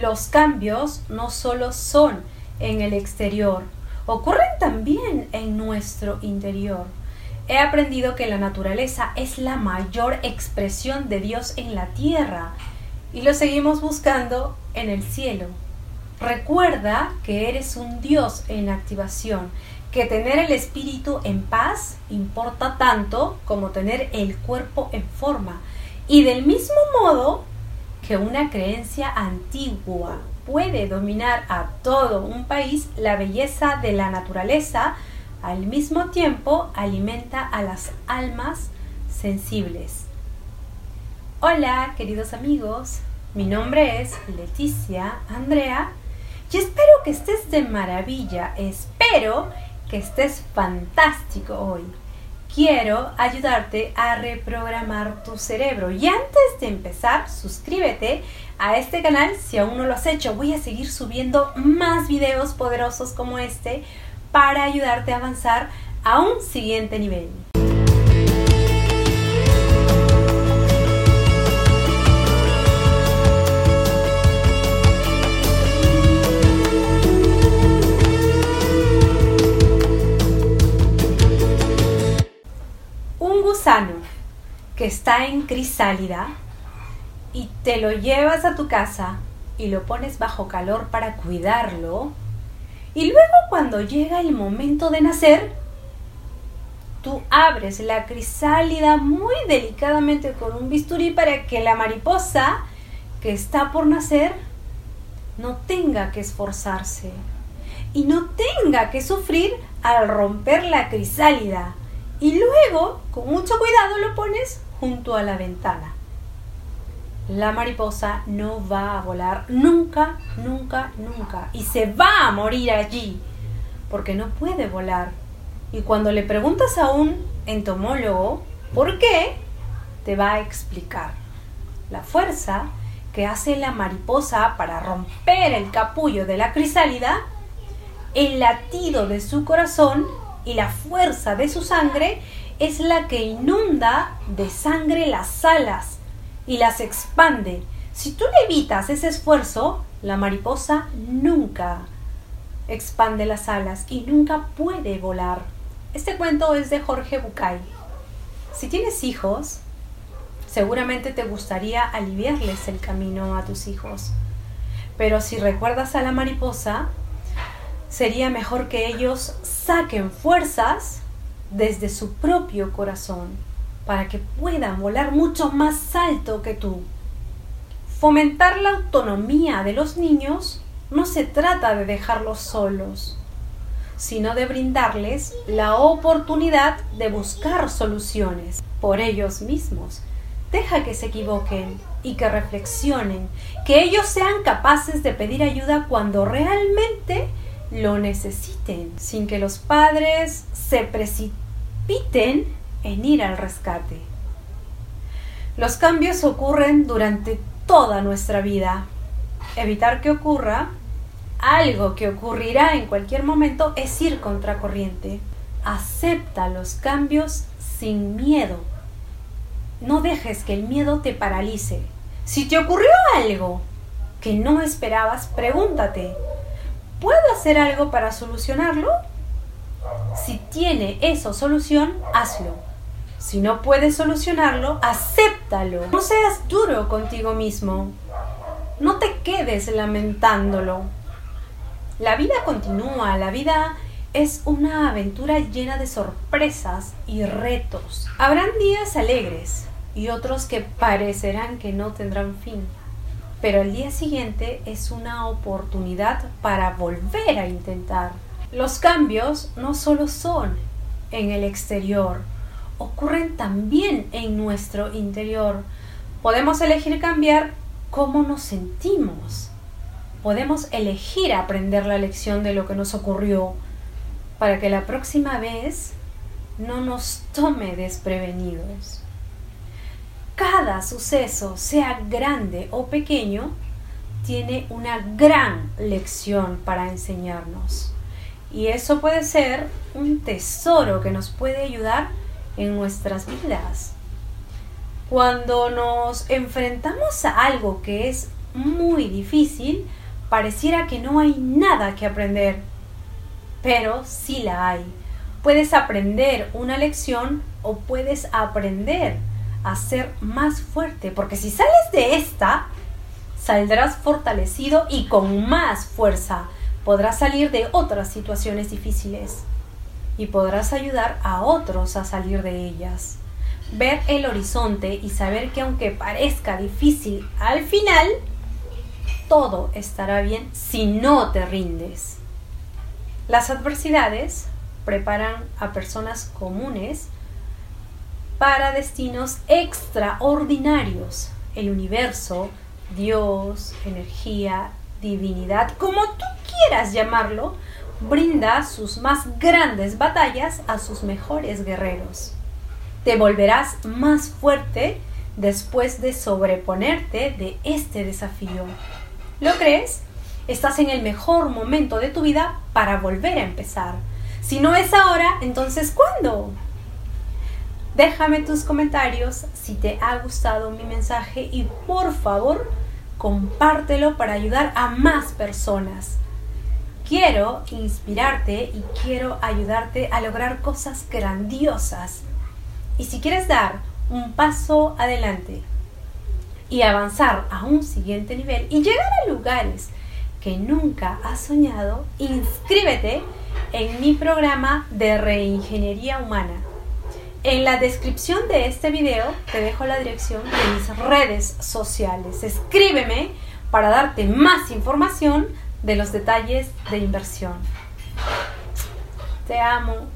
Los cambios no solo son en el exterior, ocurren también en nuestro interior. He aprendido que la naturaleza es la mayor expresión de Dios en la tierra y lo seguimos buscando en el cielo. Recuerda que eres un Dios en activación, que tener el espíritu en paz importa tanto como tener el cuerpo en forma. Y del mismo modo que una creencia antigua puede dominar a todo un país, la belleza de la naturaleza al mismo tiempo alimenta a las almas sensibles. Hola, queridos amigos, mi nombre es Leticia Andrea y espero que estés de maravilla, espero que estés fantástico hoy. Quiero ayudarte a reprogramar tu cerebro y antes de empezar, suscríbete a este canal si aún no lo has hecho. Voy a seguir subiendo más videos poderosos como este para ayudarte a avanzar a un siguiente nivel. Que está en crisálida y te lo llevas a tu casa y lo pones bajo calor para cuidarlo, y luego cuando llega el momento de nacer, tú abres la crisálida muy delicadamente con un bisturí para que la mariposa que está por nacer no tenga que esforzarse y no tenga que sufrir al romper la crisálida. Y luego, con mucho cuidado, lo pones junto a la ventana la mariposa no va a volar nunca, nunca, nunca. Y se va a morir allí, porque no puede volar. Y cuando le preguntas a un entomólogo por qué, te va a explicar. La fuerza que hace la mariposa para romper el capullo de la crisálida, el latido de su corazón y la fuerza de su sangre es la que inunda de sangre las alas y las expande. Si tú le evitas ese esfuerzo, la mariposa nunca expande las alas y nunca puede volar. Este cuento es de Jorge Bucay. Si tienes hijos, seguramente te gustaría aliviarles el camino a tus hijos. Pero si recuerdas a la mariposa, sería mejor que ellos saquen fuerzas desde su propio corazón para que puedan volar mucho más alto que tú. Fomentar la autonomía de los niños no se trata de dejarlos solos, sino de brindarles la oportunidad de buscar soluciones por ellos mismos. Deja que se equivoquen y que reflexionen, que ellos sean capaces de pedir ayuda cuando realmente lo necesiten, sin que los padres se precipiten en ir al rescate. Los cambios ocurren durante toda nuestra vida. Evitar que ocurra algo que ocurrirá en cualquier momento es ir contracorriente. Acepta los cambios sin miedo. No dejes que el miedo te paralice. Si te ocurrió algo que no esperabas, pregúntate, ¿puedo hacer algo para solucionarlo? Si tiene eso solución, hazlo. Si no puedes solucionarlo, acéptalo. No seas duro contigo mismo. No te quedes lamentándolo. La vida continúa, la vida es una aventura llena de sorpresas y retos. Habrán días alegres y otros que parecerán que no tendrán fin. Pero el día siguiente es una oportunidad para volver a intentar. Los cambios no solo son en el exterior, ocurren también en nuestro interior. Podemos elegir cambiar cómo nos sentimos. Podemos elegir aprender la lección de lo que nos ocurrió para que la próxima vez no nos tome desprevenidos. Cada suceso, sea grande o pequeño, tiene una gran lección para enseñarnos. Y eso puede ser un tesoro que nos puede ayudar en nuestras vidas. Cuando nos enfrentamos a algo que es muy difícil, pareciera que no hay nada que aprender. Pero sí la hay. Puedes aprender una lección o puedes aprender a ser más fuerte, porque si sales de esta, saldrás fortalecido y con más fuerza. Podrás salir de otras situaciones difíciles y podrás ayudar a otros a salir de ellas. Ver el horizonte y saber que aunque parezca difícil, al final todo estará bien si no te rindes. Las adversidades preparan a personas comunes para destinos extraordinarios. El universo, Dios, energía, divinidad, como tú quieras llamarlo, brinda sus más grandes batallas a sus mejores guerreros. Te volverás más fuerte después de sobreponerte de este desafío. ¿Lo crees? Estás en el mejor momento de tu vida para volver a empezar. Si no es ahora, entonces ¿cuándo? Déjame tus comentarios si te ha gustado mi mensaje y por favor compártelo para ayudar a más personas. Quiero inspirarte y quiero ayudarte a lograr cosas grandiosas. Y si quieres dar un paso adelante y avanzar a un siguiente nivel y llegar a lugares que nunca has soñado, inscríbete en mi programa de reingeniería humana. En la descripción de este video te dejo la dirección de mis redes sociales. Escríbeme para darte más información de los detalles de inversión. Te amo.